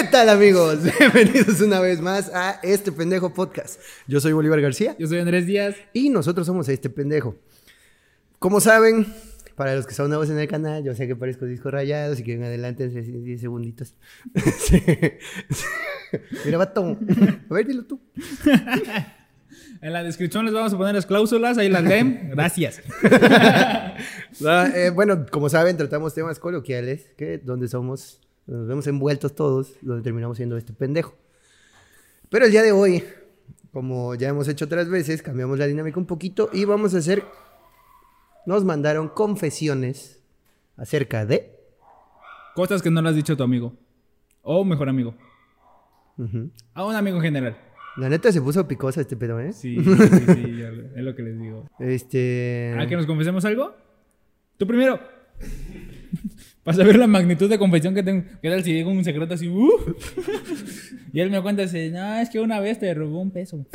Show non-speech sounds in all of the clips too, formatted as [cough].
¿Qué tal amigos? [laughs] Bienvenidos una vez más a este pendejo podcast. Yo soy Bolívar García Yo soy Andrés Díaz. y nosotros somos este pendejo. Como saben, para los que son nuevos en el canal, yo sé que parezco discos rayados y que en adelante 10 segunditos. [laughs] Sí. Mira, vato. A ver, dilo tú. [laughs] En la descripción les vamos a poner las cláusulas, ahí las leen. Gracias. Ah, eh, bueno, como saben, tratamos temas coloquiales, que donde somos, nos vemos envueltos todos, donde terminamos siendo este pendejo. Pero el día de hoy, como ya hemos hecho otras veces, cambiamos la dinámica un poquito y vamos a hacer, nos mandaron confesiones acerca de... Cosas que no le has dicho a tu amigo. O mejor amigo. Ujú. A un amigo en general. La neta se puso picosa este pedo, ¿eh? Sí, [laughs] sí, sí, es lo que les digo. Este... ¿A que nos confesemos algo? Tú primero. [laughs] Para saber la magnitud de confesión que tengo. ¿Qué tal si digo un secreto así? ¡uh! Y él me cuenta así, no, es que una vez te robó un peso.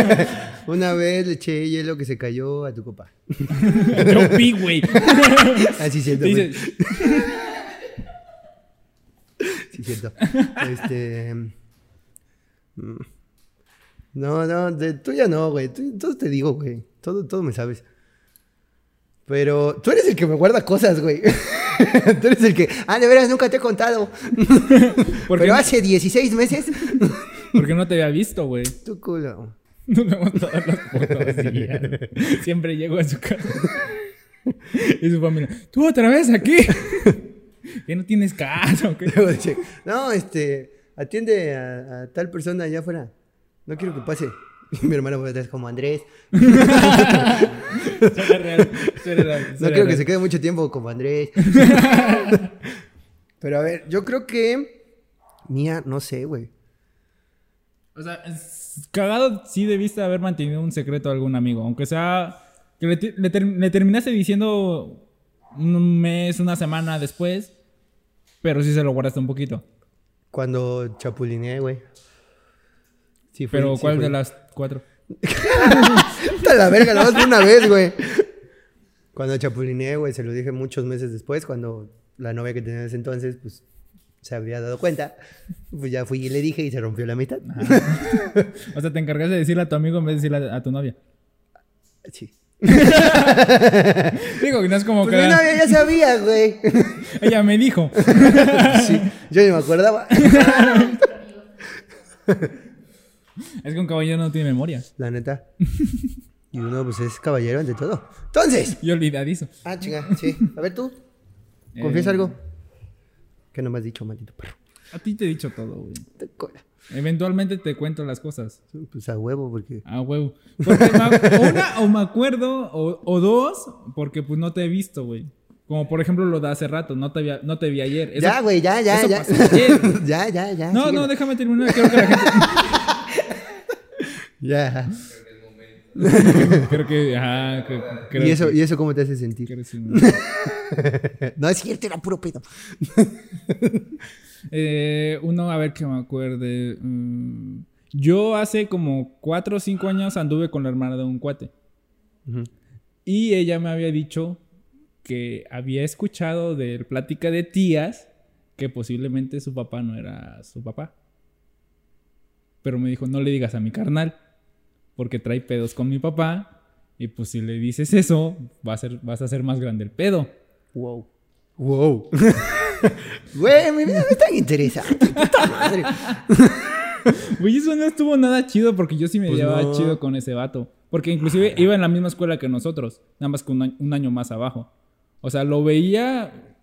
[laughs] Una vez le eché hielo que se cayó a tu copa. [laughs] Yo pi, güey. [laughs] Así siento. Dice, Sí, cierto. Este. mm, No, no, de tuya no, güey. Tú- Todo te digo, güey. Todo, todo me sabes. Pero tú eres el que me guarda cosas, güey. [laughs] tú eres el que. Ah, de veras, nunca te he contado. [laughs] ¿por qué, Pero hace 16 meses. porque no te había visto, güey? tu culo. Nos vemos todos los putos días. [laughs] Siempre llego a su casa. Y su familia, ¿tú otra vez aquí? Que no tienes casa, no, este. Atiende a, a tal persona allá afuera. No quiero que pase. Y [laughs] mi hermano fue atrás como Andrés. [laughs] Suena real, suena real, No creo que se quede mucho tiempo como Andrés. [laughs] Pero a ver, yo creo que. Mía, no sé, güey. O sea, cagado sí debiste haber mantenido un secreto a algún amigo. Aunque sea que le, le ter- le terminaste diciendo un mes, una semana después. Pero sí se lo guardaste un poquito. Cuando chapulineé, güey. Sí fue, Pero sí ¿cuál fue. de las cuatro? [laughs] Está la verga, nada más una vez, güey. Cuando chapulineé, güey, se lo dije muchos meses después, cuando la novia que tenía en ese entonces, pues, se había dado cuenta. Pues ya fui y le dije y se rompió la mitad. [laughs] O sea, te encargaste de decirle a tu amigo en vez de decirle a, a tu novia. Sí. [laughs] Digo, que no es como Pues que mi novia ya sabía, güey. ella me dijo. Sí, yo ni me acordaba. Es que un caballero no tiene memoria. La neta. [laughs] Y uno, pues, es caballero ante todo. Entonces. Y olvidadizo. Ah, chinga, sí. A ver tú. ¿Confiesa Eh, algo? ¿Qué no me has dicho, maldito perro? A ti te he dicho todo, güey. Te cola. Eventualmente te cuento las cosas. Pues a huevo, porque. Ah, huevo. Porque me- [laughs] una, o me acuerdo, o, o dos, porque pues no te he visto, güey. Como por ejemplo lo de hace rato, no te vi, no te vi ayer. Eso- ya, güey, ya, ya, eso ya. pasó ayer. [laughs] ya, ya, ya. No, síguele. no, déjame terminar. Quiero que la gente. Ya. Creo que. Ajá, creo ¿Y eso, que- ¿Y eso cómo te hace sentir? [laughs] no es cierto, era puro pedo. [laughs] Eh, uno, a ver que me acuerde. mm, yo hace como cuatro o cinco años anduve con la hermana de un cuate. Y ella me había dicho que había escuchado de plática de tías que posiblemente su papá no era su papá. Pero me dijo, no le digas a mi carnal, porque trae pedos con mi papá. Y pues si le dices eso, va a ser, vas a hacer más grande el pedo. Wow. Wow. [laughs] Güey, mi vida no es tan interesante. Puta madre. [laughs] Güey, eso no estuvo nada chido porque yo sí me Pues llevaba no. chido con ese vato. Porque inclusive iba en la misma escuela que nosotros, nada más que un año, un año más abajo. O sea, lo veía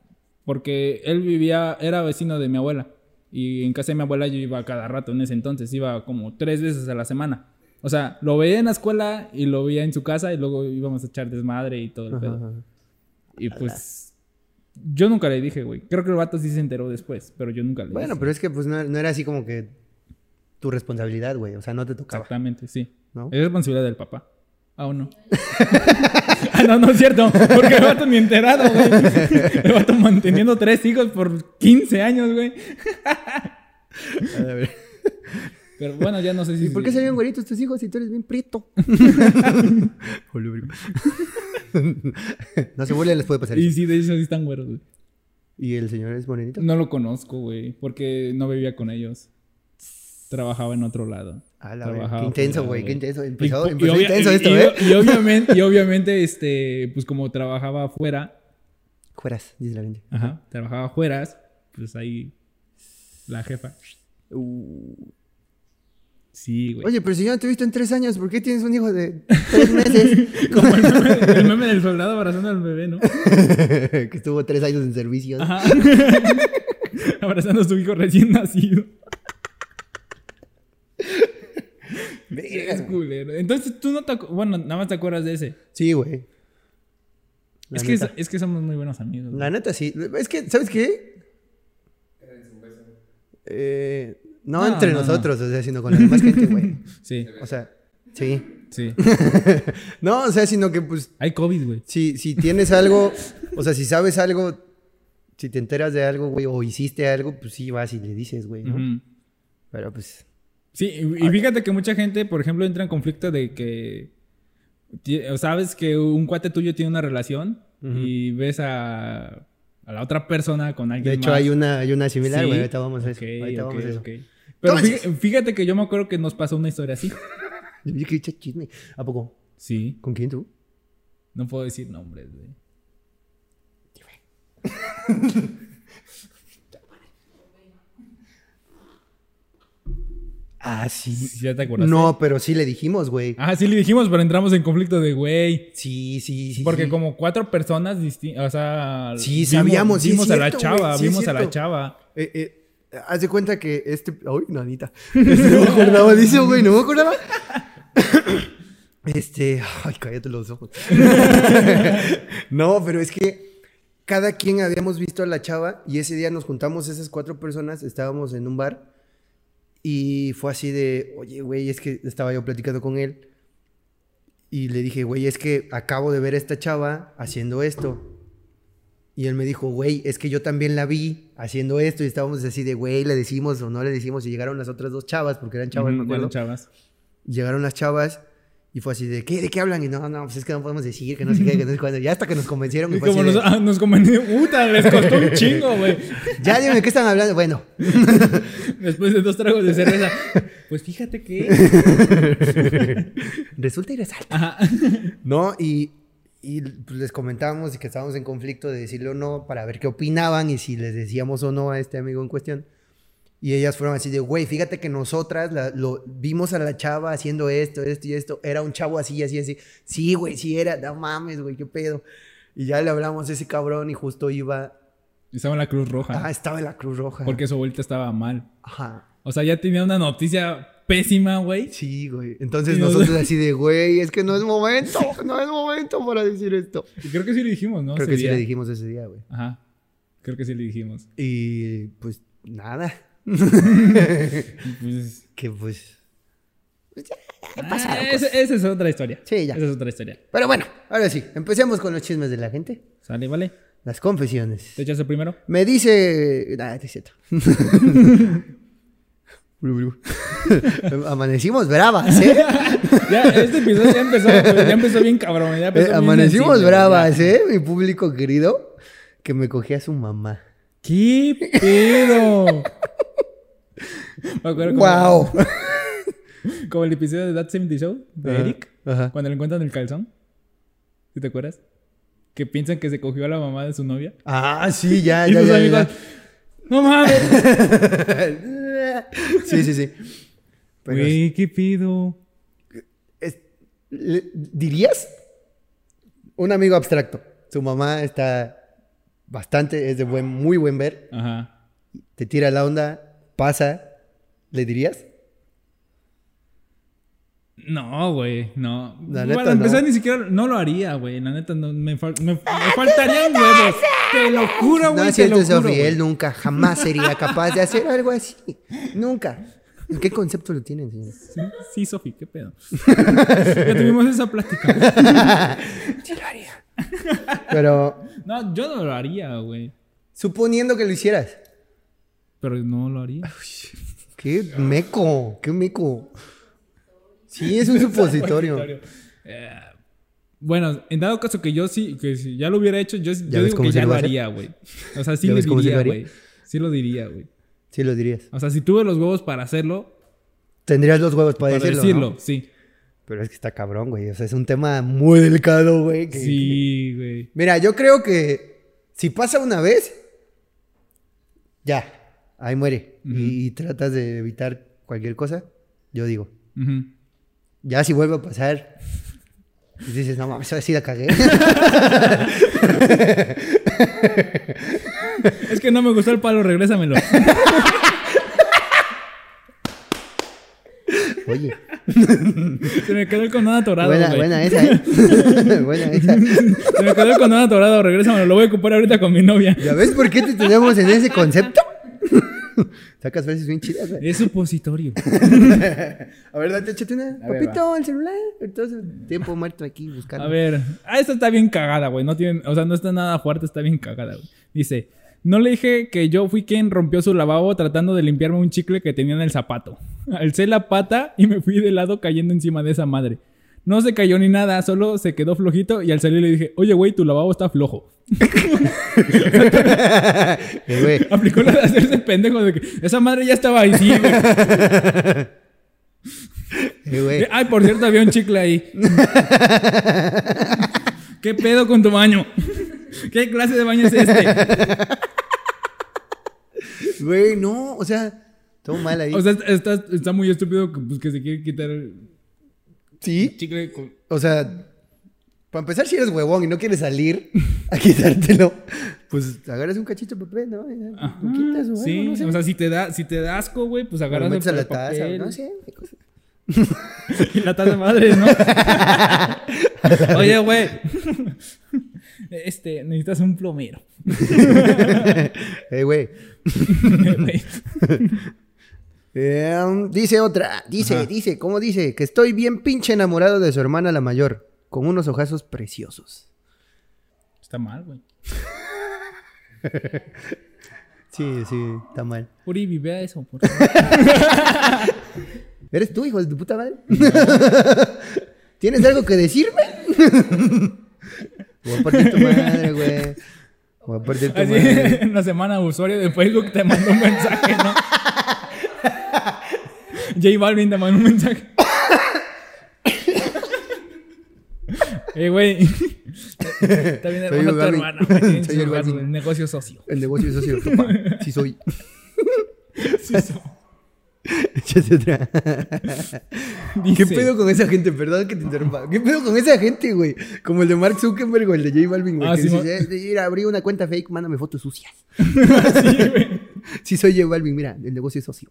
porque él vivía, era vecino de mi abuela. Y en casa de mi abuela yo iba cada rato en ese entonces, iba como tres veces a la semana. O sea, lo veía en la escuela y lo veía en su casa y luego íbamos a echar desmadre y todo el pedo. Ajá. Y pues yo nunca le dije, güey. Creo que el vato sí se enteró después, pero yo nunca le Bueno, dije. pero es que pues no, no era así como que tu responsabilidad, güey. O sea, no te tocaba. Exactamente, sí. ¿No? Es responsabilidad del papá. Ah, ¿o no? [laughs] ah, no, no es cierto. Porque el vato ni enterado, güey. El vato manteniendo tres hijos por 15 años, güey. [laughs] A ver. Pero bueno, ya no sé si... ¿Y por qué salieron güeritos tus hijos si tú eres bien prieto? [laughs] [laughs] no se burlen, les puede pasar Y eso. sí, de hecho sí están güeros, güey. ¿Y el señor es morenito? No lo conozco, güey, porque no vivía con ellos. Trabajaba en otro lado. Ah, la Trabajaba. Qué intenso, güey, qué intenso. Y- Empezó, y empezó intenso y- esto, y- ¿eh? Y obviamente, y obviamente, este, pues como trabajaba afuera, Fueras, dice la gente. ajá, trabajaba afueras, pues ahí la jefa. Uh. Sí, güey. Oye, pero si yo no te he visto en tres años, ¿por qué tienes un hijo de tres meses? [laughs] Como el meme, el meme del soldado abrazando al bebé, ¿no? [laughs] que estuvo tres años en servicio. Ajá. [laughs] abrazando a su hijo recién nacido. Es culero. Entonces tú no te Bueno, nada más te acuerdas de ese. Sí, güey. Es que, es que somos muy buenos amigos. güey. La neta sí. Es que, ¿sabes qué? Eh, no, No, entre no, no. nosotros, o sea, sino con la demás gente, güey. [laughs] Sí, O sea, sí. sí. [laughs] no, o sea, sino que pues Hay COVID, güey. si, si tienes algo, o sea, si sabes algo, si te enteras de algo, güey, o hiciste algo, pues sí vas y le dices, güey, ¿no? Pero pues, Sí, y y fíjate que mucha gente, por ejemplo, entra en conflicto de que sabes que un cuate tuyo tiene una relación y ves a, a la otra persona con alguien de hecho más. hay una, hay una similar, Sí. güey, ahorita vamos a eso. Ok, ahorita vamos a eso. ok. Pero fíjate que yo me acuerdo que nos pasó una historia así. [laughs] Yo dije, "Che, chisme. ¿A poco? Sí, ¿Con quién tú? no puedo decir nombres, güey. [laughs] Ah, sí. ¿Sí ¿Ya te acuerdas? No, pero sí le dijimos, güey. Ah, sí le dijimos, pero entramos en conflicto de güey. Sí, sí, sí. Porque sí. como cuatro personas distintas, o sea... Sí, sabíamos, sí es Vimos a la chava, vimos a la chava. Eh, eh, haz de cuenta que este. Uy, nanita. [laughs] Este, no me acordaba de eso, güey. No me acordaba. [coughs] Este. Ay, cállate los ojos. [laughs] no, pero es que cada quien habíamos visto a la chava y ese día nos juntamos esas cuatro personas. Estábamos en un bar y fue así de. Oye, güey, es que estaba yo platicando con él y le dije, güey, es que acabo de ver a esta chava haciendo esto. Y él me dijo, güey, es que yo también la vi haciendo esto y estábamos así de, güey, le decimos o no le decimos y llegaron las otras dos chavas, porque eran chavas, me acuerdo. chavas. Llegaron las chavas y fue así de, ¿qué? ¿De qué hablan? Y no, no, pues es que no podemos decir, que no sé qué, que no sé cuándo. Ya hasta que nos convencieron. y como nos, de, ah, nos convenció, puta, les costó un chingo, güey. [laughs] ya dime, ¿qué están hablando? Bueno, [laughs] Después de dos tragos de cerveza. [laughs] Pues fíjate que. resulta y resalta. Ajá. No, y, y pues, les comentábamos y que estábamos en conflicto de decirle o no para ver qué opinaban y si les decíamos o no a este amigo en cuestión. Y ellas fueron así de, güey, fíjate que nosotras la- lo, vimos a la chava haciendo esto, esto y esto. Era un chavo así, así, así. Sí, güey, sí era. No mames, güey, qué pedo. Y ya le hablamos a ese cabrón y justo iba... Estaba en la Cruz Roja. Ah, estaba en la Cruz Roja. Porque su abuelita estaba mal. Ajá. O sea, ya tenía una noticia pésima, güey. Sí, güey. Entonces nosotros [laughs] así de, güey, es que no es momento, no es momento para decir esto. Y creo que sí le dijimos, ¿no? Creo Ese que sí le dijimos ese día, güey. Ajá. Creo que sí le dijimos. Y pues nada. [laughs] Pues. Que pues. ah, esa, esa es otra historia. Sí, ya. Esa es otra historia. Pero bueno, ahora sí, empecemos con los chismes de la gente. Sale, vale. Las confesiones. ¿Te echas el primero? Me dice. Nah, es cierto. [laughs] [laughs] Amanecimos bravas, ¿eh? [laughs] Ya, este episodio ya empezó, ya empezó bien cabrón. Ya empezó Eh, bien Amanecimos sensible, bravas. ¿eh? Mi público querido. Que me cogía a su mamá. ¿Qué pedo? Me acuerdo como- ¡Wow! [laughs] Como el episodio de That 70 Show de Ajá, Eric, ajá. cuando le encuentran el calzón. ¿Sí te acuerdas? Que piensan que se cogió a la mamá de su novia. Ah, sí, ya, y ya, sus ya, amigos, ya. ¡No mames! [laughs] Sí, sí, sí. Pero Güey, ¿qué pido? es- le- ¿Dirías? Un amigo abstracto. Su mamá está bastante, es de buen, muy buen ver. Ajá. Te tira la onda, pasa. ¿Le dirías? No, güey, no. La Para neta, empezar, no. ni siquiera no lo haría, güey. La neta, no, me, fal- me- me faltarían huevos. Te lo juro, No güey. es cierto, güey. Él nunca, jamás sería capaz de hacer algo así. Nunca. ¿En qué concepto lo tienen, señor? Sí, sí, Sofi, qué pedo. ya tuvimos esa plática. Sí lo haría. Pero, No, yo no lo haría, güey. suponiendo que lo hicieras. Pero no lo haría. Qué meco, qué meco. Sí, es un [laughs] supositorio. Eh, Bueno, en dado caso que yo sí, que si ya lo hubiera hecho, yo, yo digo que ya lo haría, güey. O sea, sí ¿Ya lo diría, güey. Sí lo diría, güey. Sí lo dirías. O sea, si tuve los huevos para hacerlo, Tendrías los huevos para, para decirlo, decirlo, ¿no? sí. Pero es que está cabrón, güey. O sea, es un tema muy delicado, güey. que- Sí, güey. Mira, yo creo que si pasa una vez, ya, ahí muere. Y, y tratas de evitar cualquier cosa, yo digo. Ya si vuelve a pasar, y dices, no mames, sí la cagué. [laughs] Es que no me gustó el palo, regrésamelo. [laughs] Oye, Se me quedó el condón atorado, buena, güey. buena esa, ¿eh? [laughs] buena esa. Se me quedó el condón atorado, regrésamelo. Lo voy a ocupar ahorita con mi novia. ¿Ya ves por qué te tenemos en ese concepto? [laughs] Sacas frases bien chidas, güey. Es supositorio. [laughs] A ver, date, échate una. A ver, Papito, el celular. Entonces, tiempo muerto aquí buscando. A ver. Ah, esta está bien cagada, güey. No tiene, o sea, no está nada fuerte, está bien cagada, güey. Dice, no le dije que yo fui quien rompió su lavabo tratando de limpiarme un chicle que tenía en el zapato. [laughs] Alcé la pata y me fui de lado cayendo encima de esa madre. No se cayó ni nada, solo se quedó flojito y al salir le dije, oye, güey, tu lavabo está flojo. [laughs] Eh. Aplicó la de hacerse pendejo de que esa madre ya estaba ahí, sí, güey. [laughs] Eh. Ay, por cierto, había un chicle ahí. [laughs] ¿Qué pedo con tu baño? ¿Qué clase de baño es este? Güey, no, o sea, todo mal ahí. O sea, está, está muy estúpido que, pues, que se quiere quitar sí. chicle con... O sea, para empezar, si eres huevón y no quieres salir a [laughs] quitártelo, pues agarras un cachito de papel, ¿no? Ajá, Lo quitas o algo, sí, no sé. o sea, si te da, si te da asco, güey, pues agarras metes a la taza, papel no sé. [laughs] y la taza madre, ¿no? [laughs] Oye, güey. Este, necesitas un plomero. Eh, güey. Eh, um, dice otra, dice, Ajá. dice, ¿cómo dice? Que estoy bien pinche enamorado de su hermana la mayor, con unos ojazos preciosos. Está mal, güey. [laughs] Sí, sí, está mal. Uribi, vea eso, por favor. [laughs] ¿Eres tú, hijo de tu puta madre? [laughs] ¿Tienes algo que decirme? Voy a partir tu madre, güey. Voy a partir tu Así, madre. en la semana usuario de Facebook te mandó un mensaje, ¿no? [laughs] J Balvin te mandó un mensaje. [coughs] Eh, güey. Está bien hermosa el tu hermana. güey. Tienen [laughs] Soy su el lugar, Balvin. su negocio socio. El negocio es socio, papá. Sí soy. [laughs] Sí, so- Échate otra. ¿Qué Dice, pedo con esa gente? Perdón que te interrumpa. ¿Qué pedo con esa gente, güey? Como el de Mark Zuckerberg o el de J Balvin, güey. Ah, que sí, dice, "Eh, mira, abrí una cuenta fake, mándame fotos sucias. Sí, güey. Sí soy J Balvin, mira, el negocio es socio.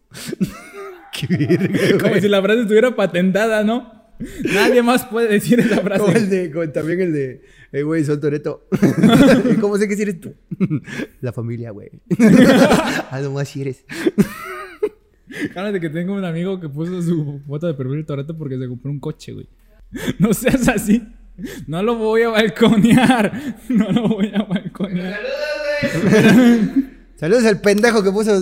Qué [laughs] Como güey. si la frase estuviera patentada, ¿no? Nadie más puede decir esa Como el frase. de, como también el de, eh, güey, soy Toreto. [laughs] ¿Cómo sé que si eres tú? La familia, güey. [laughs] A lo más si eres. Cállate que tengo un amigo que puso su foto de perfil Toreto porque se compró un coche, güey. No seas así. No lo voy a balconear. No lo voy a balconear. Saludos al pendejo que puso.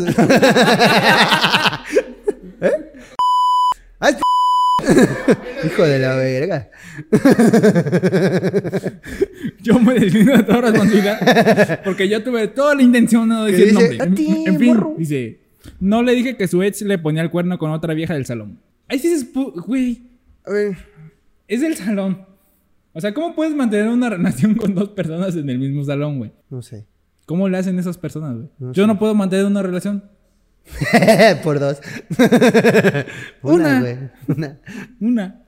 ¿Eh? ¡Ah, es Hijo de la verga. [laughs] Yo me deslindo de toda responsabilidad. Porque yo tuve toda la intención de no ¿Qué decir nombre. En, ti, en fin, morro. dice: No le dije que su ex le ponía el cuerno con otra vieja del salón. Ahí sí pu- güey, A ver. es del salón. O sea, ¿cómo puedes mantener una relación con dos personas en el mismo salón, güey? No sé. ¿Cómo le hacen esas personas, güey? No Yo sé. no puedo mantener una relación. [laughs] Por dos. [laughs] Una. güey. Una. Una.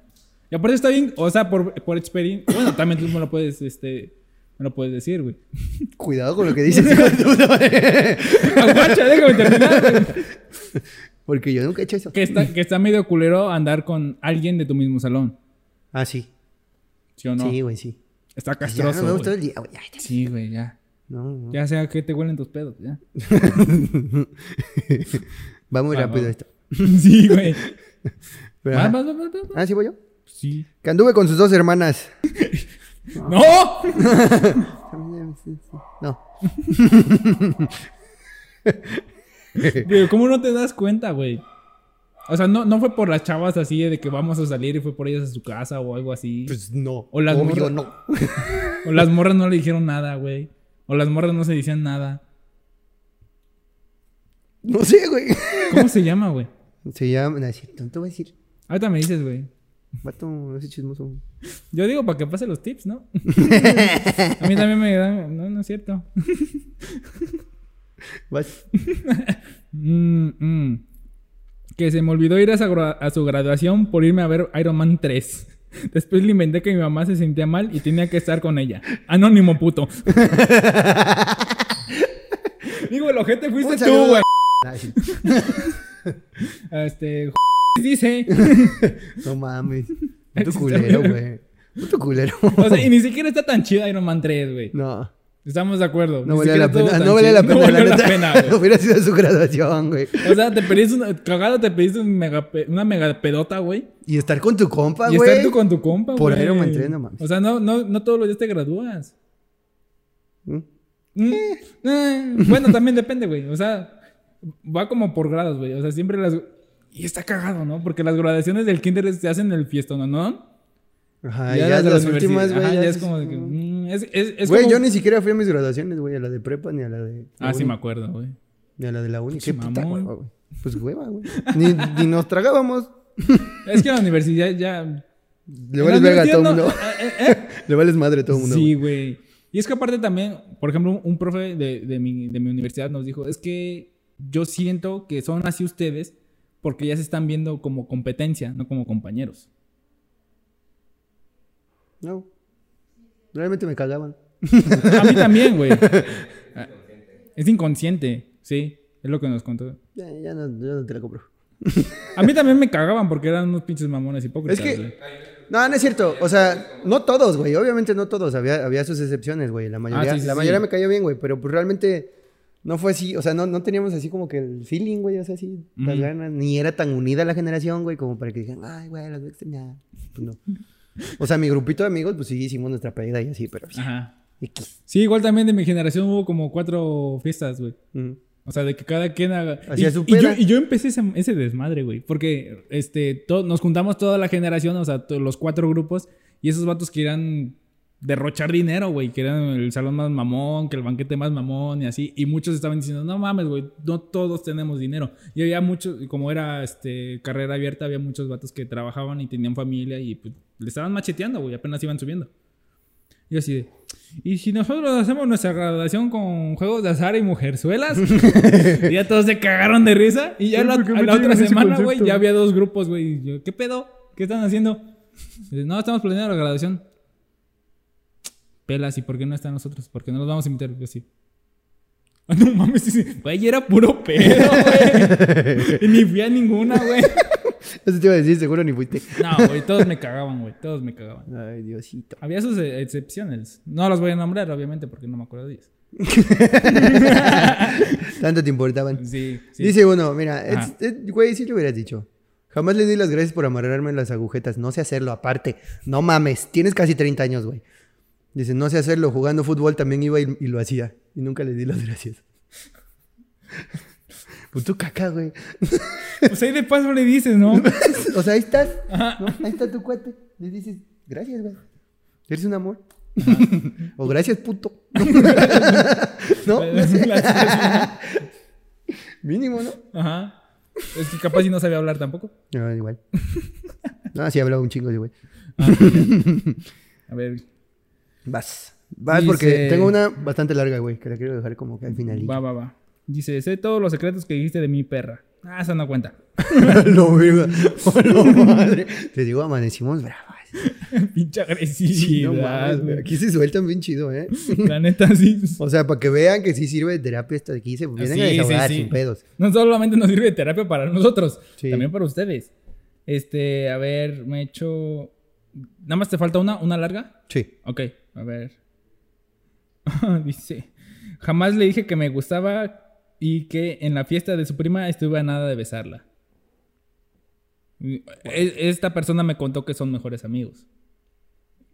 Y aparte está bien, o sea, por, por experiencia. Bueno, también tú me lo puedes, este. Me lo puedes decir, güey. [laughs] Cuidado con lo que dices. Aguacha, déjame terminar, güey. Porque yo nunca he hecho eso. Que está, que está medio culero andar con alguien de tu mismo salón. Ah, sí. ¿Sí o no? Sí, güey, sí. Está castroso. el día, güey. Sí, güey, ya. No, no. Ya sea que te huelen tus pedos, ya. [laughs] Va muy Va, rápido va. esto. [laughs] Sí, güey. [laughs] Pero, ajá. Ah, ¿sí voy yo? Sí. Que anduve con sus dos hermanas. ¡No! No. Pero, ¿cómo no te das cuenta, güey? O sea, no, no fue por las chavas así de que vamos a salir y fue por ellas a su casa o algo así. Pues no. O las Obvio morras- no. O las morras no le dijeron nada, güey. O las morras no se decían nada. No sé, güey. ¿Cómo se llama, güey? Se llama. No, es cierto, no te voy a decir. Ahorita me dices, güey. Vato, no sé chismoso. Yo digo para que pase los tips, ¿no? [laughs] a mí también me dan. No, no es cierto. Vas. Mm, mm. Que se me olvidó ir a, a su graduación por irme a ver Iron Man 3. Después le inventé que mi mamá se sentía mal y tenía que estar con ella. Anónimo puto. [laughs] Digo, el ojete fuiste tú, güey. [laughs] Este. [laughs] dice. No mames. Puto culero, güey. Puto culero. O sea, y ni siquiera está tan chida Iron Man 3, güey. No. Estamos de acuerdo. No valía la pena. No valía la [laughs] pena. No valió la pena, [laughs] güey. Hubiera sido su graduación, güey. O sea, te pediste una, cagado, te pediste un mega una mega pedota, güey. Y estar con tu compa, Y güey. estar tú con tu compa, Por güey. Iron Man 3, no mames. O sea, no, no, no todos los días te gradúas. ¿Mm? Mm, eh, bueno, también depende, güey. O sea, va como por grados, güey. O sea, siempre las... Y está cagado, ¿no? Porque las graduaciones del kinder se hacen en el fiestón, ¿no? Ajá, Y ya, las las últimas, güey. ya ya es es- como de que... es, es, es Güey, como- yo ni siquiera fui a mis graduaciones, güey. A la de prepa ni a la de. la Ah, sí me acuerdo, güey. Ni a la de la uni. Pinche Qué puta mamón. hueva, güey. Pues hueva, güey. Ni, [laughs] ni nos tragábamos. Es que en la universidad ya... Le vales verga a todo el mundo. Eh, eh, eh. [laughs] Le vales madre a todo el mundo. Sí, güey. Y es que aparte también, por ejemplo, un- un profe de, de mi, de mi universidad nos dijo, es que yo siento que son así ustedes porque ya se están viendo como competencia, no como compañeros. No. Realmente me cagaban. [laughs] A mí también, güey. Ah, Es inconsciente, sí, es lo que nos contó. Ya, ya no, ya no te la compro. A mí también me cagaban porque eran unos pinches mamones hipócritas. Es que- güey. No, no es cierto. O sea, no todos, güey. Obviamente no todos. Había, había sus excepciones, güey. La mayoría, Ah, sí, sí, la sí. mayoría me cayó bien, güey. Pero pues realmente no fue así. O sea, no, no teníamos así como que el feeling, güey. O sea, así, las Ujú. ganas. Ni era tan unida la generación, güey, como para que digan, ay, güey, las voy a extrañar. Pues no. O sea, mi grupito de amigos, pues sí hicimos nuestra pedida y así, pero. Ajá. X. Sí, igual también de mi generación hubo como cuatro fiestas, güey. O sea, de que cada quien haga. Hacía y, su y yo, y yo empecé ese, ese desmadre, güey. Porque este, to- nos juntamos toda la generación, o sea, los cuatro grupos. Y esos vatos querían derrochar dinero, güey. Querían el salón más mamón, que el banquete más mamón y así. Y muchos estaban diciendo, no mames, güey, no todos tenemos dinero. Y había muchos, como era este, carrera abierta, había muchos vatos que trabajaban y tenían familia y pues le estaban macheteando, güey. Apenas iban subiendo. Y así de, ¿y si nosotros hacemos nuestra graduación con juegos de azar y mujerzuelas? [laughs] y ya todos se cagaron de risa. Y ya la, ¿por qué a la otra semana, güey, ya había dos grupos, güey. ¿qué pedo? ¿Qué están haciendo? No, estamos planeando la graduación. Pelas, ¿y por qué no están nosotros? ¿Por qué no los vamos a invitar? Yo sí. [laughs] Ah, no mames, güey, era puro pedo, güey. [laughs] y ni fui a ninguna, güey. [laughs] Eso te iba a decir, seguro ni fuiste. No, güey, todos me cagaban, güey. Todos me cagaban. Ay, Diosito. Había sus eh, excepciones. No las voy a nombrar, obviamente, porque no me acuerdo de ellas. Tanto te importaban. Sí, sí. Dice uno, mira, güey, sí lo hubieras dicho. Jamás le di las gracias por amarrarme las agujetas. No sé hacerlo, aparte. No mames, tienes casi 30 años, güey. Dice, no sé hacerlo. Jugando fútbol también iba y, y lo hacía. Y nunca le di las gracias. [laughs] Puto caca, güey. [laughs] Pues ahí de paso le dices, ¿no? [laughs] o sea, ahí estás. Ahí está tu cuate. Le dices, gracias, güey. Eres un amor. o gracias, puto. ¿No? Mínimo, ¿no? Ajá. Es que capaz si no sabía hablar tampoco. No, igual. No, sí hablaba un chingo de güey. A ver, Vas. Vas Dice- porque tengo una bastante larga, güey, que la quiero dejar como que al final. va, va, va. Dice, sé todos los secretos que dijiste de mi perra. Ah, esa no cuenta. no, verga. Madre. Te digo, amanecimos bravas. [laughs] Pinche Sí, no mames, güey. güey. Aquí se sueltan bien chido, ¿eh? [laughs] La neta, sí. O sea, para que vean que sí sirve de terapia esto de aquí. Se vienen Sí, desahogar sí. sin pedos. No solamente nos sirve de terapia para nosotros, Sí. también para ustedes. Este, a ver, me he hecho... Nada más te falta una, una larga. Sí. Ok, a ver. [laughs] Dice, jamás le dije que me gustaba y que en la fiesta de su prima estuve a nada de besarla. E- Esta persona me contó que son mejores amigos.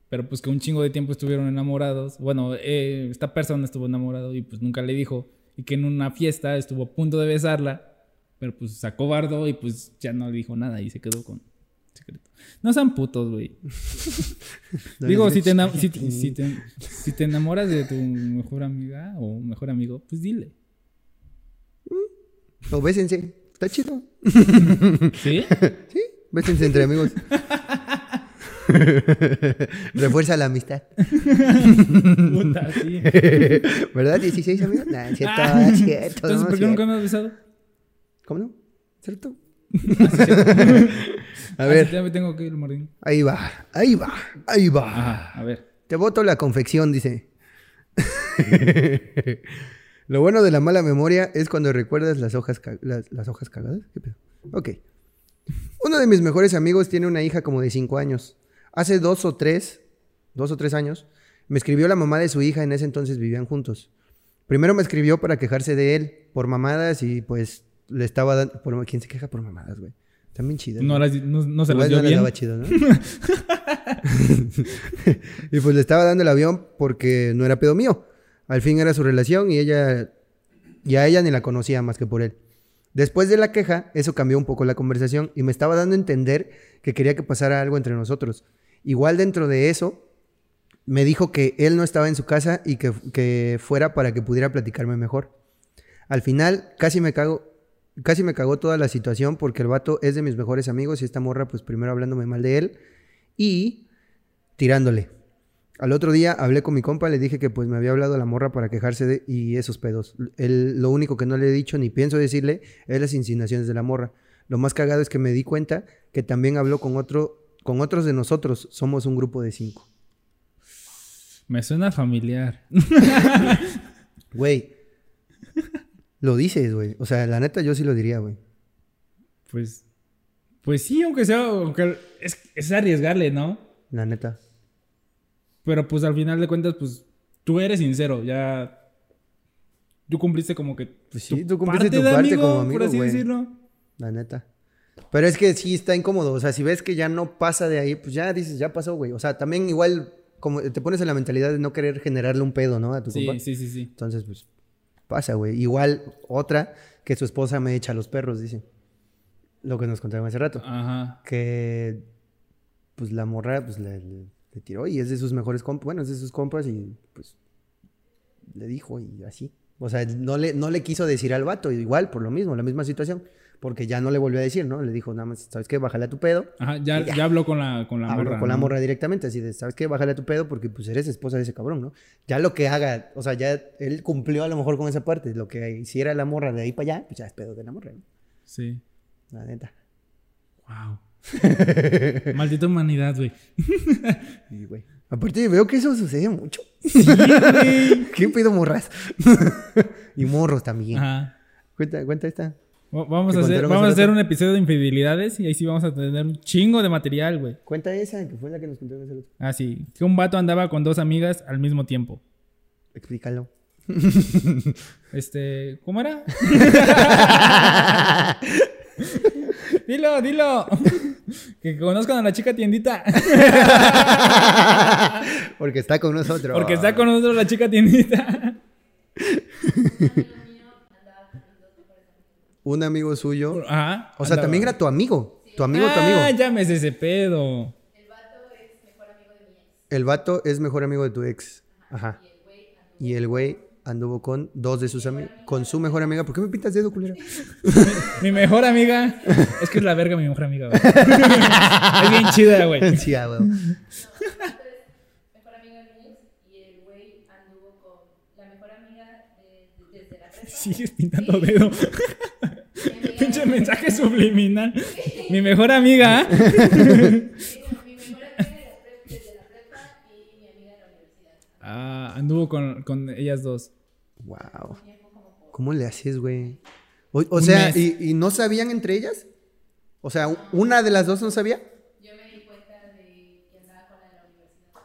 Pero pues que un chingo de tiempo estuvieron enamorados. Bueno, eh, esta persona estuvo enamorado y pues nunca le dijo. Y que en una fiesta estuvo a punto de besarla. Pero pues sacó bardo y pues ya no le dijo nada y se quedó con secreto. No sean putos, güey. [laughs] [laughs] Digo, si te, eches- ena- si, te- si te- [laughs] si te enamoras de tu mejor amiga o mejor amigo, pues dile. O bésense. Está chido. ¿Sí? Sí, bésense entre amigos. Refuerza la amistad. Puta, sí. ¿Verdad? 16 amigos. Nah, es cierto, Ah, es cierto. Entonces, no, ¿por qué nunca me has besado? ¿Cómo no? ¿Cierto? A A ver, Ya me tengo que ir, Martín. ahí va, ahí va, ahí va. Ajá, a ver. Te voto la confección, dice. [laughs] Lo bueno de la mala memoria es cuando recuerdas las hojas, las, las hojas cagadas. ¿Qué pedo? Ok. Uno de mis mejores amigos tiene una hija como de 5 años. Hace dos o tres, dos o tres años, me escribió la mamá de su hija, en ese entonces vivían juntos. Primero me escribió para quejarse de él por mamadas y pues le estaba dando... Por, ¿Quién se queja por mamadas, güey? Están bien chidas. No, ¿no? las- no, no se las dio no bien. daba chido, ¿no? [laughs] y pues le estaba dando el avión porque no era pedo mío. Al fin era su relación y ella y a ella ni la conocía más que por él. Después de la queja, eso cambió un poco la conversación y me estaba dando a entender que quería que pasara algo entre nosotros. Igual dentro de eso, me dijo que él no estaba en su casa y que, que fuera para que pudiera platicarme mejor. Al final, casi me cago, casi me cagó toda la situación porque el vato es de mis mejores amigos y esta morra, pues primero hablándome mal de él y tirándole. Al otro día hablé con mi compa, le dije que pues me había hablado la morra para quejarse de y esos pedos. Él, lo único que no le he dicho ni pienso decirle es las insinuaciones de la morra. Lo más cagado es que me di cuenta que también habló con otro, con otros de nosotros. Somos un grupo de cinco. Me suena familiar. Güey, lo dices, güey. O sea, la neta yo sí lo diría, güey. Pues. Pues sí, aunque sea. Aunque es, es arriesgarle, ¿no? La neta. Pero pues al final de cuentas, pues. Tú eres sincero, ya. Tú cumpliste como que. Pues sí, tú cumpliste tu de parte como por amigo, así güey. decirlo. La neta. Pero es que sí está incómodo. O sea, si ves que ya no pasa de ahí, pues ya dices, ya pasó, güey. O sea, también igual como te pones en la mentalidad de no querer generarle un pedo, ¿no? A tu Sí, compa. sí, sí, sí. Entonces, pues, pasa, güey. Igual otra, que su esposa me echa a los perros, dice. Lo que nos contaron hace rato. Ajá. Que, pues, la morra, pues, le, le- le tiró y es de sus mejores compas. Bueno, es de sus compas y, pues, le dijo y así. O sea, no le, no le quiso decir al vato, igual, por lo mismo, la misma situación. Porque ya no le volvió a decir, ¿no? Le dijo, nada más, ¿sabes qué? Bájale a tu pedo. Ajá, ya, ya. ya habló con la, con la Habló morra. con la morra directamente, así de, ¿sabes qué? Bájale a tu pedo porque pues eres esposa de ese cabrón, ¿no? Ya lo que haga, o sea, ya él cumplió a lo mejor con esa parte, lo que hiciera la morra de ahí para allá, pues ya es pedo de la morra, ¿no? Sí. La neta. Wow. [laughs] Maldita humanidad, güey. Y, güey. Aparte veo que eso sucede mucho. [laughs] ¿Qué pedo morras? [laughs] y morros también. Ajá. Cuenta, cuenta esta. Va- Vamos ¿Te a hacer, vamos a hace hacer un episodio de infidelidades y ahí sí vamos a tener un chingo de material, güey. Cuenta esa, que fue la que nos contaron hace rato. Ah, sí. Que un vato andaba con dos amigas al mismo tiempo. Explícalo. [laughs] Este, ¿cómo era? [laughs] dilo, dilo. que conozcan a la chica tiendita. Porque está con nosotros. Porque está con nosotros la chica tiendita. Un amigo suyo. Ajá. O sea, andaba. también era tu amigo. Tu amigo, tu Ah, amigo. ya me sé ese pedo. El vato es mejor amigo de tu ex. Ajá. Y el güey anduvo con dos de sus amigos. Con su mejor amiga. ¿Por qué me pintas dedo, culero? Mi mejor amiga. Es que es la verga mi mejor amiga, güey. es bien chida, güey. [laughs] sí, ah, güey. mejor amiga de mi ex y el güey anduvo con la mejor amiga de- de- desde la prepa. Sigues pintando dedo. Pinche mensaje subliminal. Mi mejor amiga. Mi mejor amiga de la pre- desde la prepa y mi amiga de la universidad. Ah, anduvo con, con ellas dos. Wow. ¿Cómo le haces, güey? O, o sea. ¿y, y no sabían entre ellas? O sea, ¿una de las dos no sabía? Yo me di cuenta de que andaba con la de la universidad.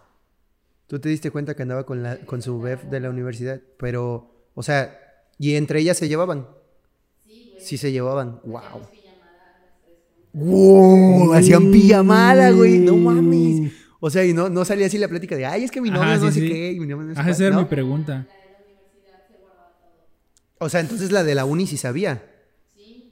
Tú te diste cuenta que andaba con, la, con su bef de la universidad. Pero, o sea, ¿y entre ellas se llevaban? Sí, se llevaban. Wow. ¡Wow! Hacían pijamada, güey. No mames. O sea, y no, no salía así la plática de, ay, es que mi novio Ajá, no sé sí. qué. y mi novio no sé esa cuál", era ¿no? mi pregunta. O sea, entonces la de la uni sí sabía. Sí.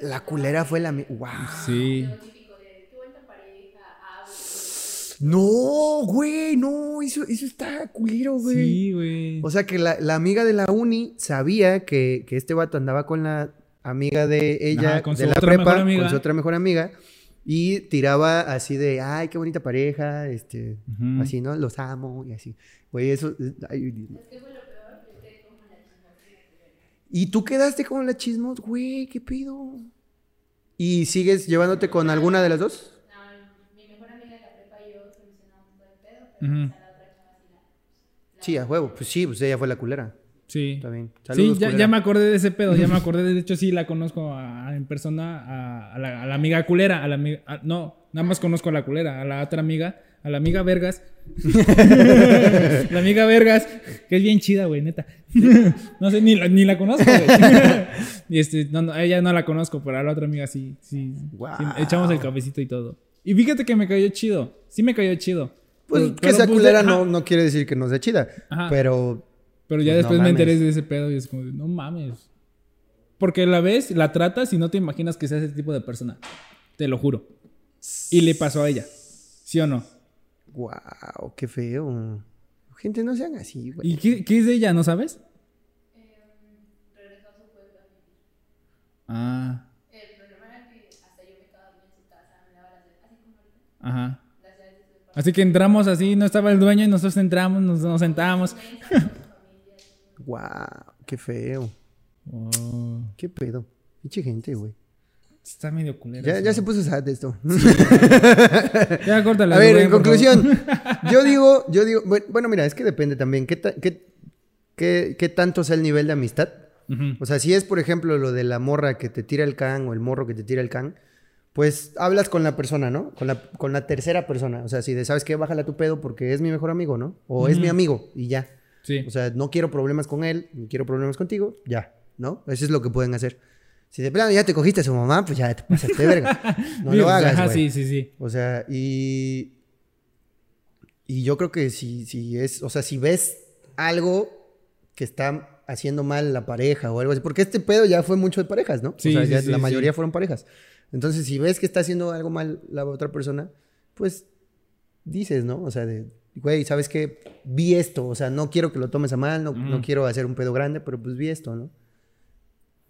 La culera fue la... ¡Wow! Sí. Lo típico de tú en tu pareja, hablas. No, güey, no, eso, eso está culero, güey. Sí, güey. O sea que la, la amiga de la uni sabía que, que este vato andaba con la amiga de ella, Ajá, con su de la otra prepa, mejor amiga. con su otra mejor amiga, y tiraba así de, ay, qué bonita pareja, este, así, ¿no? Los amo y así. Güey, eso... ay, ¿Qué fue lo peor? Que ustedes como la chismosa. y tú quedaste con la chismos, güey, ¿qué pido? ¿Y sigues llevándote con alguna de las dos? No, mi mejor amiga de la prepa y yo solucionamos todo el pedo, Ujú. pero pues a la chava sí. Sí, a huevo. Pues sí, pues ella fue la culera. Sí. Está bien. Sí, Saludos, ya, culera. ya me acordé de ese pedo, ya me [laughs] acordé. De hecho, sí la conozco a- en persona a, la, a la amiga culera. A la, no, nada más conozco a la culera. A la otra amiga, a la amiga Vergas. [laughs] la amiga Vergas, que es bien chida, güey, neta. [laughs] no sé, ni la, ni la conozco, güey. y este, no, no, ella no la conozco, pero a la otra amiga sí. sí, sí, echamos el cafecito y todo. Y fíjate que me cayó chido. Sí me cayó chido. Pues Pero- que pero, sea pues, culera no, no quiere decir que no sea chida. Ajá. Pero Pero ya Pues no después me enteré de ese pedo y es como, no mames. Porque la ves, la tratas y no te imaginas que sea ese tipo de persona. Te lo juro. Y le pasó a ella. ¿Sí o no? Wow, qué feo. Gente, no sean así, güey. ¿Y qué, qué es de ella, no sabes? Regresó a su pueblo a vivir. Ah, El problema era que hasta yo me quedaba bien en su casa, me daba las así como ajá. las llaves de su departamento. Así que entramos así, no estaba el dueño y nosotros entramos, nos, nos sentamos. Wow, [laughs] qué feo. Oh, Qué pedo. Pinche gente, güey. está medio culero. Ya, se puso sad esto. [laughs] Ya, córtale. A ver, en conclusión, [laughs] yo digo, yo digo, bueno, mira, es que depende también. ¿Qué, ta- qué, qué, qué tanto sea el nivel de amistad? O sea, si es, por ejemplo, lo de la morra que te tira el can o el morro que te tira el can, pues hablas con la persona, ¿no? Con la, con la tercera persona. O sea, si de, ¿sabes qué? Bájala tu pedo porque es mi mejor amigo, ¿no? O es mi amigo y ya. Sí. O sea, no quiero problemas con él, ni quiero problemas contigo, ya, ¿no? Eso es lo que pueden hacer. Si de plano ya te cogiste a su mamá, pues ya te pasaste verga. [laughs] No lo pues, hagas, Ajá, sí, sí, sí. O sea, y. Y yo creo que si, si es. O sea, si ves algo que está haciendo mal la pareja o algo así. Porque este pedo ya fue mucho de parejas, ¿no? Sí, o sea, sí, ya sí, la mayoría fueron parejas. Entonces, si ves que está haciendo algo mal la otra persona, pues dices, ¿no? O sea, de. Güey, ¿sabes qué? Vi esto. O sea, no quiero que lo tomes a mal, no, no quiero hacer un pedo grande, pero pues vi esto, ¿no?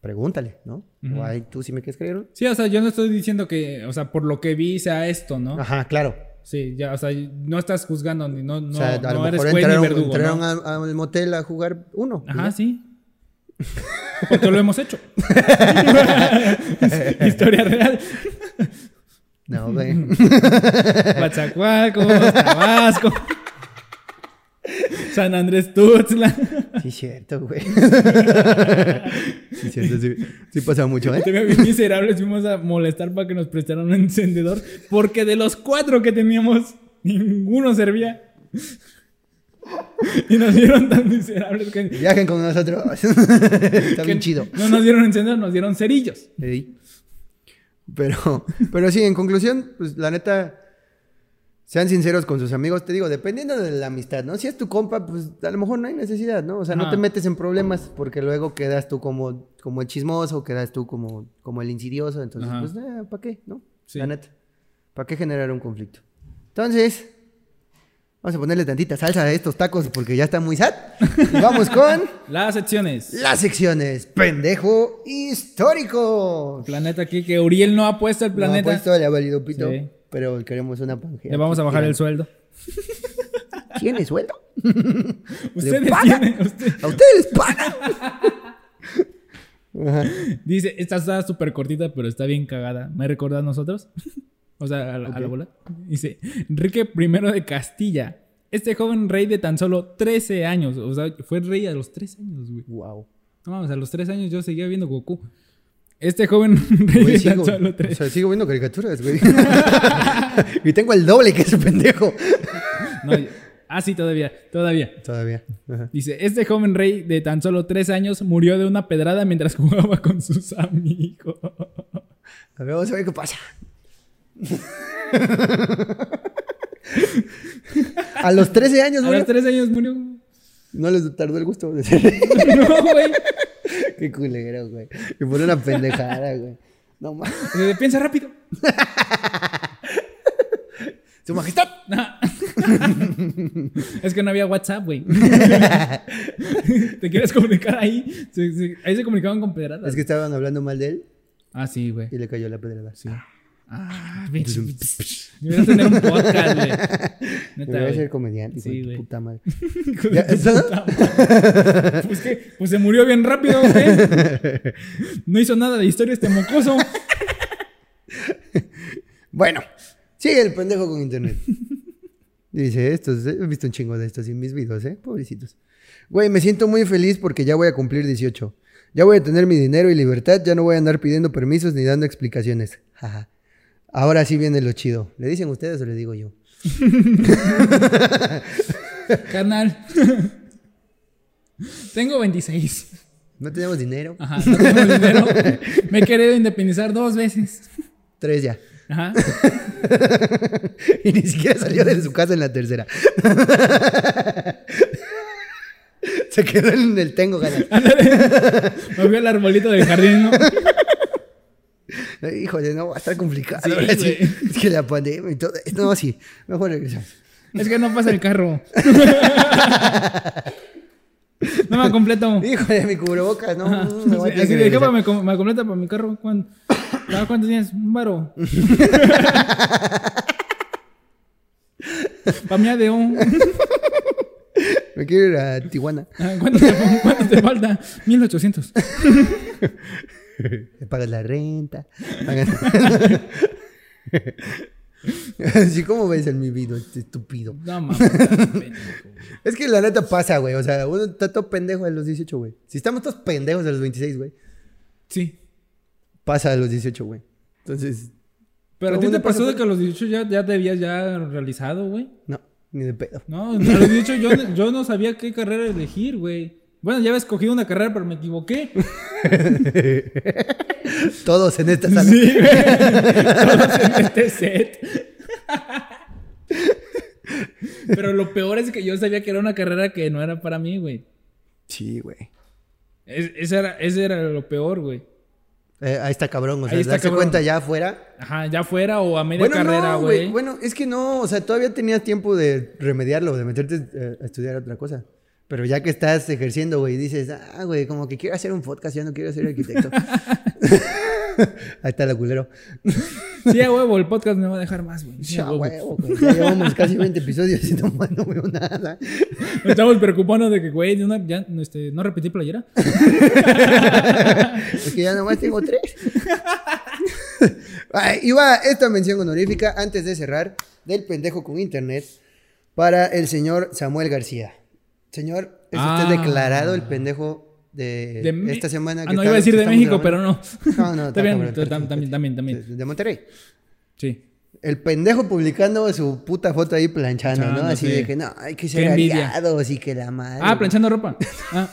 Pregúntale, ¿no? O ay, tú sí me quieres creer. Sí, o sea, yo no estoy diciendo que, o sea, por lo que vi sea esto, ¿no? Ajá, claro. Sí, ya, o sea, no estás juzgando ni no, no, o sea, a no lo eres mejor juez ni entraron, verdugo, entraron ¿no? al motel a jugar uno. Ajá, sí. Porque lo hemos hecho. [laughs] Historia real. No, [laughs] güey. Coatzacoalcos, Tabasco. San Andrés Tuxtla. Sí, cierto, güey. [laughs] Sí, cierto, sí, sí pasa mucho, ¿eh? Te miserables fuimos a molestar para que nos prestaran un encendedor. Porque de los cuatro que teníamos, ninguno servía. [laughs] Y nos dieron tan miserables que, Viajen con nosotros. [laughs] Está bien chido. no nos dieron encendedor, nos dieron cerillos. Ey. Pero, [laughs] pero sí, en conclusión, pues la neta, sean sinceros con sus amigos. Te digo, dependiendo de la amistad, ¿no? Si es tu compa, pues a lo mejor no hay necesidad, ¿no? O sea, no te metes en problemas porque luego quedas tú como, como el chismoso, quedas tú como, como el insidioso. Entonces, Ajá. pues, ¿para qué? ¿No? Sí. La neta. ¿Para qué generar un conflicto? Entonces, vamos a ponerle tantita salsa a estos tacos porque ya está muy sad. Y vamos con [laughs] Las secciones. las secciones pendejo histórico. Planeta aquí que Uriel no ha puesto el No, planeta. pues, todo le ha valido pito, Sí. pero queremos una pangea. Le vamos a bajar el sueldo. [laughs] ¿Tiene sueldo? [laughs] Ustedes tienen. usted- ¿A ustedes les pagan? Ajá. Dice, esta está súper cortita, pero está bien cagada. ¿Me recuerda a nosotros? O sea, a la, a la Ok. bola. Dice, Enrique I de Castilla. Este joven rey de tan solo 13 años. O sea, fue rey a los 13 años, güey. Wow. No mames, a los 3 años yo seguía viendo Goku. Este joven [laughs] rey Güey, de sigo, tan solo o 13 sea, sigo viendo caricaturas, güey. [laughs] y tengo el doble que ese pendejo. [laughs] No, yo- ah, sí, todavía, todavía. Todavía. Ajá. Dice, este joven rey de tan solo 3 años murió de una pedrada mientras jugaba con sus amigos. A ver, vamos a ver qué pasa. [laughs] a los 13 años, A güey. los 3 años murió. No les tardó el gusto de ser. [laughs] No, güey. Qué culero, güey. Y por una pendejada, güey. No mames. Piensa rápido. [laughs] Su majestad. es que no había WhatsApp, güey. Te quieres comunicar ahí. Ahí se comunicaban con pedradas. Es que estaban hablando mal de él Ah, sí, güey. y le cayó la pedrada. Sí. Ah, pinche. Deberías tener un podcast, güey. [laughs] Neta, Debería ser comediante, Sí, güey. puta madre. [laughs] Ya. Pues que, pues se murió bien rápido, güey. No hizo nada de historia este mocoso. [laughs] Bueno, sigue el pendejo con internet. Dice, estos, he visto un chingo de estos en mis videos, ¿eh? Pobrecitos. Güey, me siento muy feliz porque ya voy a cumplir 18. Ya voy a tener mi dinero y libertad, ya no voy a andar pidiendo permisos ni dando explicaciones. Jaja. Ahora sí viene lo chido. ¿Le dicen ustedes o les digo yo? [laughs] Carnal. [laughs] Tengo 26. No tenemos dinero. Ajá, no tengo dinero. Me he querido independizar dos veces. Tres ya. Ajá. [laughs] y ni siquiera salió de su casa en la tercera. Se quedó en el tengo ganas. Me fui al arbolito del jardín, ¿no? [laughs] Híjole, no, va a estar complicado. Sí, sí. Es que la pandemia y todo. No, sí. Mejor regresamos. Es que no pasa el carro. [laughs] No me completo. Híjole, mi cubrebocas, no. Ajá. no, Así de jefa, me, com- me completa para mi carro. ¿Cuánto, ¿Cada cuánto tienes? Un varo. para mi ADO. Me quiero ir a Tijuana. Ah, ¿Cuánto te, cuánto te falta? [laughs] 1800. Pagas la renta. pagas- [laughs] Así como ves en mi video, este estúpido. No mames. Es que la neta pasa, güey. O sea, uno está todo pendejo a los 18, güey. Si estamos todos pendejos a los 26, güey. Sí. Pasa a los 18, güey. Entonces, Pero a ti te pasó de que a los 18 ya, ya te habías ya realizado, güey. no, ni de pedo. No, a los 18 yo, yo no sabía qué carrera elegir, güey. Bueno, ya había escogido una carrera, pero me equivoqué. [laughs] Todos en esta sala. Sí. [laughs] Todos en este set. Pero lo peor es que yo sabía que era una carrera que no era para mí, güey. Sí, güey. Es- ese, era, ese era lo peor, güey. Eh, ahí está cabrón, o sea, darse cabrón. cuenta ya afuera. Ajá, ya fuera o a media Bueno, carrera, no, güey. Bueno, es que no, o sea, todavía tenías tiempo de remediarlo, de meterte eh, a estudiar otra cosa. Pero ya que estás ejerciendo, güey, dices, ah, güey, como que quiero hacer un podcast, ya no quiero ser arquitecto. [laughs] Ahí está la culero. Sí, a huevo, el podcast me va a dejar más, güey. Sí, Ya, a huevo. güey, ya llevamos casi 20 episodios y no, no veo nada. Nos Estamos preocupando de que, güey, ya, este, no repetí playera. [laughs] Es que ya nomás tengo tres. [laughs] Ay, y va esta mención honorífica antes de cerrar del pendejo con internet para el señor Samuel García. Señor, ¿es Ah. usted declarado el pendejo de, esta semana? Ah, que no, está- iba a decir de México, grabando? pero no. [laughs] No, no, [laughs] Está bien, también, también, también. De, Monterrey. Sí. El pendejo publicando su puta foto ahí planchando, ¿no? Así sí. de que no, hay que ser aliados y que la madre. Ah, planchando ropa. [laughs] Ah.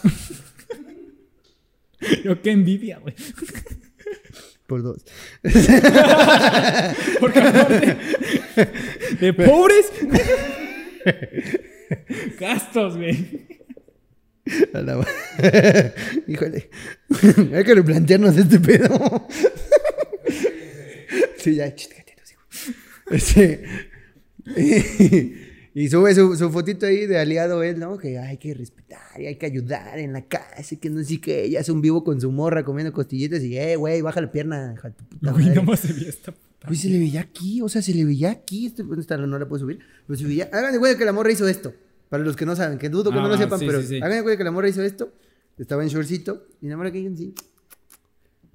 Yo qué envidia, güey. Por dos. Porque aparte de pobres [laughs] gastos, güey. A la [laughs] Híjole. [laughs] Hay que replantearnos este pedo. sí, ya. Este, y, sube su, su fotito ahí de aliado él, ¿no? Que hay que respetar y hay que ayudar en la casa y que no sé qué. Ya hace un vivo con su morra comiendo costillitas y, eh, güey, baja la pierna, hija de Güey, madre. nomás se esta. Pues se le veía aquí, o sea, se le veía aquí. Este, ¿Dónde está? No la puedo subir. Pero se veía. Hagan de cuenta que la morra hizo esto. Para los que no saben, que dudo que no lo Ah, sepan, sí, pero sí, sí. hagan de cuenta que la morra hizo esto. Estaba en shortcito. Y la morra que sí.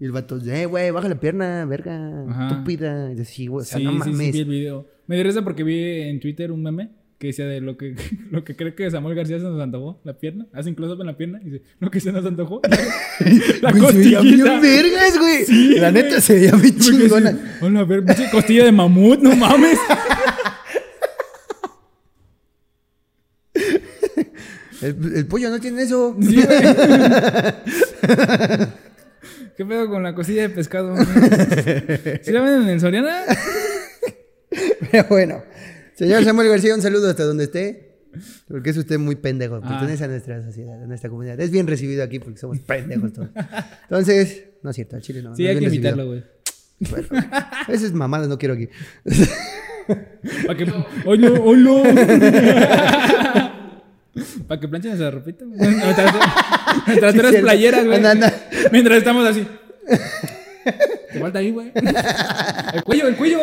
Y el vato, eh, güey, baja la pierna, verga, estúpida. Y yo, sí, güey, o sea, no mames. vi el video. Me dio risa porque vi en Twitter un meme que decía de lo que, [laughs] lo que cree que Samuel García se nos antojó, la pierna. Hace close-up en la pierna y dice, lo que se nos antojó. [laughs] la veía bien vergas, güey. Sí, la neta se veía bien chingona. Hola, a ver, costilla de mamut, no mames. [laughs] El, el pollo no tiene eso. Sí, güey. ¿Qué pedo con la costilla de pescado? güey? ¿Sí la venden en Soriana? Pero bueno. Señor Samuel García, un saludo hasta donde esté. Porque es usted muy pendejo. Ah. Pertenece a nuestra sociedad, a nuestra comunidad. Es bien recibido aquí porque somos pendejos todos. Entonces, no es cierto, al chile no. Sí, no hay que invitarlo, güey. Bueno, esa es mamada, no quiero aquí. Para que. ¡Oh, no! ¡Oh, no! Para que planchen esa ropita. güey. Nuestras, nuestras Sí, cierto. playeras, güey. Anda, anda. Mientras estamos así. Te falta ahí, güey. El cuello, el cuello.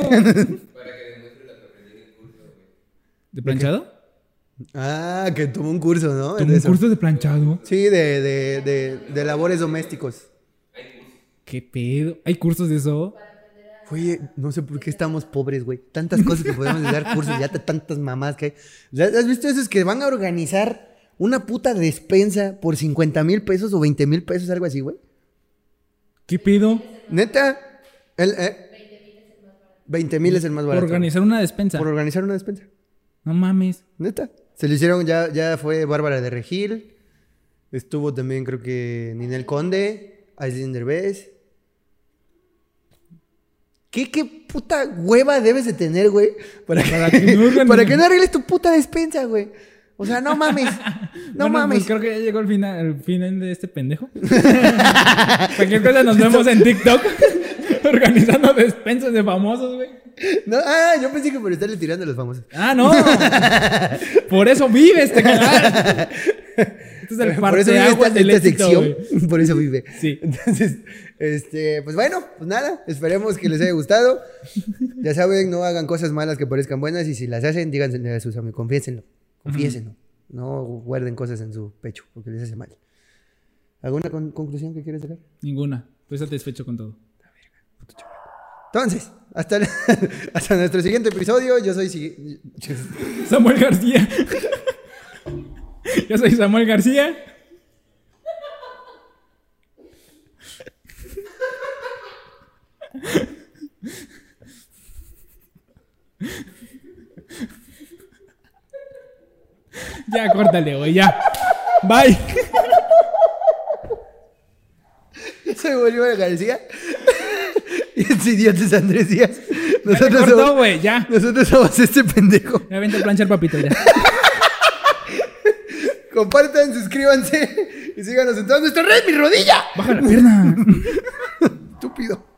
¿De planchado? Ah, que tomó un curso, ¿no? ¿Tomó De un curso de planchado? Sí, de, de, de, de labores domésticos. ¿Qué pedo? ¿Hay cursos de eso? Oye, no sé por qué estamos pobres, güey. Tantas cosas que podemos dar cursos, ya tantas mamás que hay. ¿Ya ¿Has visto esos que van a organizar una puta despensa por 50 mil pesos o 20 mil pesos, algo así, güey? ¿Qué pedo? Neta, el, eh, 20 mil es el más Por barato. organizar una despensa. Por organizar una despensa. No mames. Neta. Se lo hicieron, ya, ya fue Bárbara de Regil. Estuvo también, creo que Ninel Conde, Aislinn Derbez. ¿Qué, ¿Qué puta hueva debes de tener, güey? Para que, Para que no organi- [laughs] para que no arregles tu puta despensa, güey. O sea, no mames. [laughs] No Bueno, mames. Pues creo que ya llegó el final, el final de este pendejo. [laughs] Cualquier cosa nos vemos en TikTok. organizando despensas de famosos, güey. No, ah, yo pensé que por estarle tirando a los famosos. Ah, no. [laughs] Por eso vive este canal. [laughs] Este es el Por eso vive esta, del esta éxito, sección. Por eso vive. Sí. Entonces, este, pues bueno, pues nada, esperemos que les haya gustado. Ya saben, no hagan cosas malas que parezcan buenas y si las hacen, díganse a sus amigos, confiésenlo, confiésenlo. No guarden cosas en su pecho porque les hace mal. ¿Alguna con- conclusión que quieres sacar? Ninguna. Estoy satisfecho con todo. Entonces, hasta, el- [laughs] hasta nuestro siguiente episodio. Yo soy... [laughs] Samuel García. Yo soy Samuel García. Ya, córtale, güey, ya. Bye. Yo soy Bolívar García. Y ese idiota es Andrés Díaz. Nosotros cortó, somos, ya. nosotros somos este pendejo. Ya vente a planchar, papito, ya. [laughs] Compartan, suscríbanse y síganos en todas nuestras redes, mi rodilla. Baja la pierna. [laughs]